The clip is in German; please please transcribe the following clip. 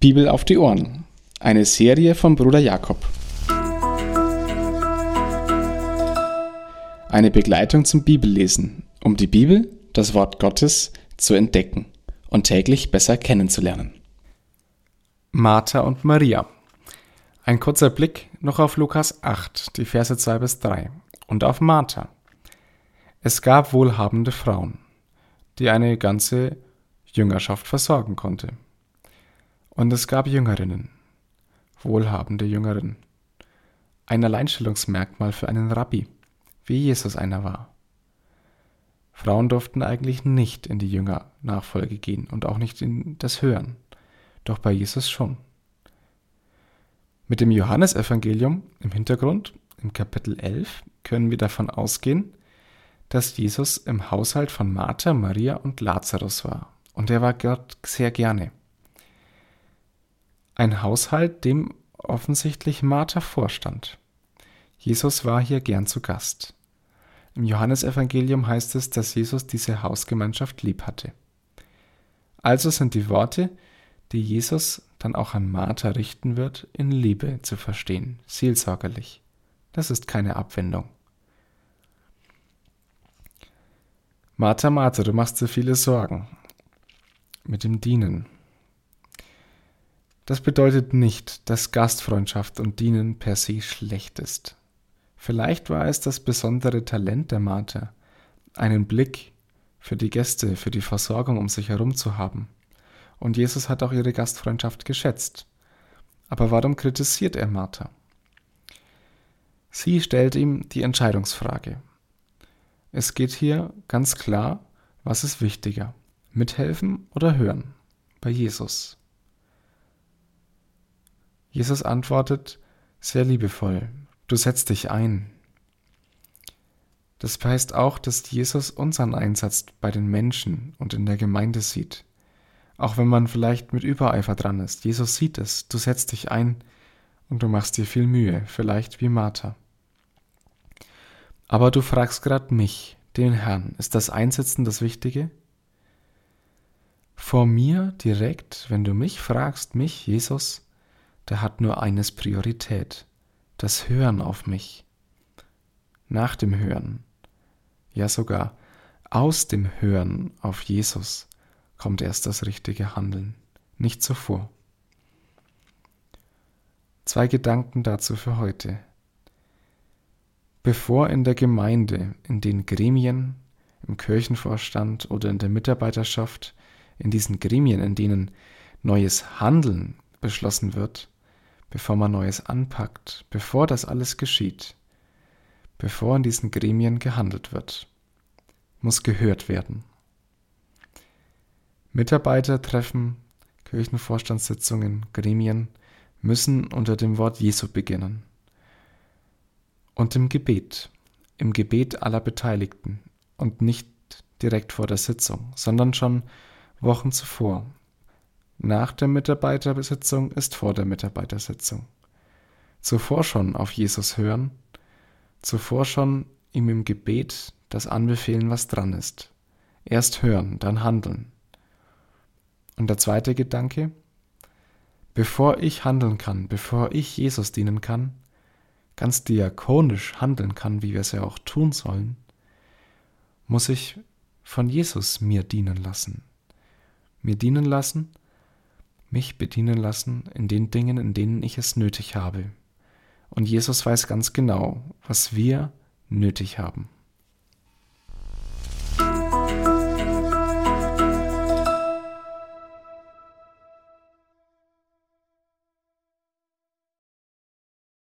Bibel auf die Ohren. Eine Serie von Bruder Jakob. Eine Begleitung zum Bibellesen, um die Bibel, das Wort Gottes, zu entdecken und täglich besser kennenzulernen. Martha und Maria. Ein kurzer Blick noch auf Lukas 8, die Verse 2 bis 3 und auf Martha. Es gab wohlhabende Frauen, die eine ganze Jüngerschaft versorgen konnte. Und es gab Jüngerinnen, wohlhabende Jüngerinnen. Ein Alleinstellungsmerkmal für einen Rabbi, wie Jesus einer war. Frauen durften eigentlich nicht in die Jüngernachfolge gehen und auch nicht in das Hören, doch bei Jesus schon. Mit dem Johannesevangelium im Hintergrund, im Kapitel 11, können wir davon ausgehen, dass Jesus im Haushalt von Martha, Maria und Lazarus war. Und er war Gott sehr gerne. Ein Haushalt, dem offensichtlich Martha vorstand. Jesus war hier gern zu Gast. Im Johannesevangelium heißt es, dass Jesus diese Hausgemeinschaft lieb hatte. Also sind die Worte, die Jesus dann auch an Martha richten wird, in Liebe zu verstehen, seelsorgerlich. Das ist keine Abwendung. Martha, Martha, du machst dir viele Sorgen. Mit dem Dienen. Das bedeutet nicht, dass Gastfreundschaft und Dienen per se schlecht ist. Vielleicht war es das besondere Talent der Martha, einen Blick für die Gäste, für die Versorgung um sich herum zu haben. Und Jesus hat auch ihre Gastfreundschaft geschätzt. Aber warum kritisiert er Martha? Sie stellt ihm die Entscheidungsfrage. Es geht hier ganz klar, was ist wichtiger, mithelfen oder hören bei Jesus. Jesus antwortet sehr liebevoll, du setzt dich ein. Das heißt auch, dass Jesus unseren Einsatz bei den Menschen und in der Gemeinde sieht. Auch wenn man vielleicht mit Übereifer dran ist. Jesus sieht es, du setzt dich ein und du machst dir viel Mühe, vielleicht wie Martha. Aber du fragst gerade mich, den Herrn, ist das Einsetzen das Wichtige? Vor mir direkt, wenn du mich fragst, mich, Jesus, der hat nur eines Priorität, das Hören auf mich. Nach dem Hören, ja sogar aus dem Hören auf Jesus kommt erst das richtige Handeln, nicht zuvor. Zwei Gedanken dazu für heute. Bevor in der Gemeinde, in den Gremien, im Kirchenvorstand oder in der Mitarbeiterschaft, in diesen Gremien, in denen neues Handeln beschlossen wird, bevor man Neues anpackt, bevor das alles geschieht, bevor in diesen Gremien gehandelt wird, muss gehört werden. Mitarbeitertreffen, Kirchenvorstandssitzungen, Gremien müssen unter dem Wort Jesu beginnen. Und im Gebet, im Gebet aller Beteiligten und nicht direkt vor der Sitzung, sondern schon Wochen zuvor, nach der Mitarbeitersitzung ist vor der Mitarbeitersitzung. Zuvor schon auf Jesus hören, zuvor schon ihm im Gebet das anbefehlen, was dran ist. Erst hören, dann handeln. Und der zweite Gedanke, bevor ich handeln kann, bevor ich Jesus dienen kann, ganz diakonisch handeln kann, wie wir es ja auch tun sollen, muss ich von Jesus mir dienen lassen. Mir dienen lassen mich bedienen lassen in den Dingen, in denen ich es nötig habe. Und Jesus weiß ganz genau, was wir nötig haben.